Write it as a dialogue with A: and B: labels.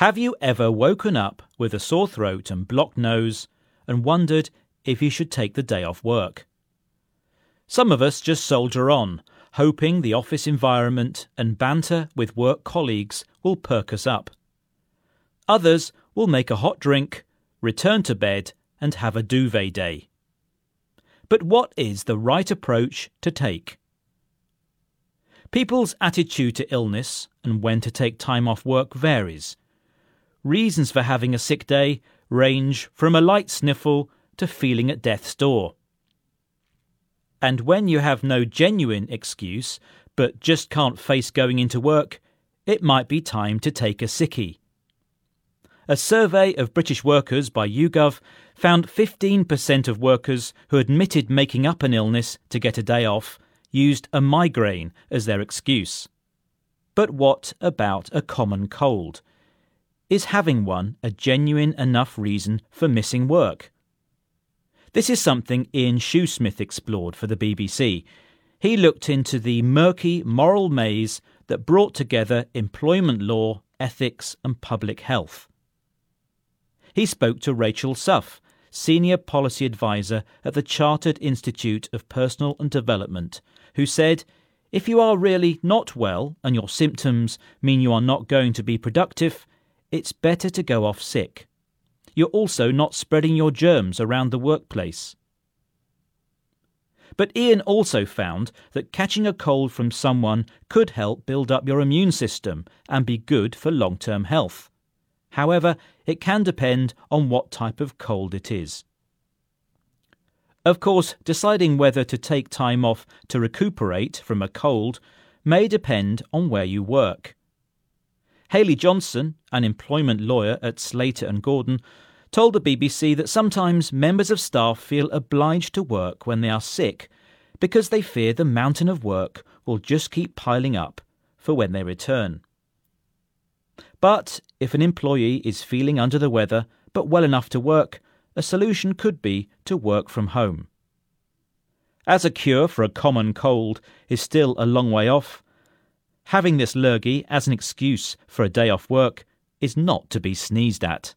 A: Have you ever woken up with a sore throat and blocked nose and wondered if you should take the day off work? Some of us just soldier on, hoping the office environment and banter with work colleagues will perk us up. Others will make a hot drink, return to bed, and have a duvet day. But what is the right approach to take? People's attitude to illness and when to take time off work varies. Reasons for having a sick day range from a light sniffle to feeling at death's door. And when you have no genuine excuse, but just can't face going into work, it might be time to take a sickie. A survey of British workers by YouGov found 15% of workers who admitted making up an illness to get a day off used a migraine as their excuse. But what about a common cold? Is having one a genuine enough reason for missing work? This is something Ian Shoesmith explored for the BBC. He looked into the murky moral maze that brought together employment law, ethics, and public health. He spoke to Rachel Suff, Senior Policy Advisor at the Chartered Institute of Personnel and Development, who said, If you are really not well and your symptoms mean you are not going to be productive, it's better to go off sick you're also not spreading your germs around the workplace. But Ian also found that catching a cold from someone could help build up your immune system and be good for long term health. However, it can depend on what type of cold it is. Of course, deciding whether to take time off to recuperate from a cold may depend on where you work. Haley Johnson, an employment lawyer at Slater and Gordon, told the BBC that sometimes members of staff feel obliged to work when they are sick because they fear the mountain of work will just keep piling up for when they return. But if an employee is feeling under the weather but well enough to work, a solution could be to work from home. As a cure for a common cold is still a long way off, having this lurgy as an excuse for a day off work is not to be sneezed at.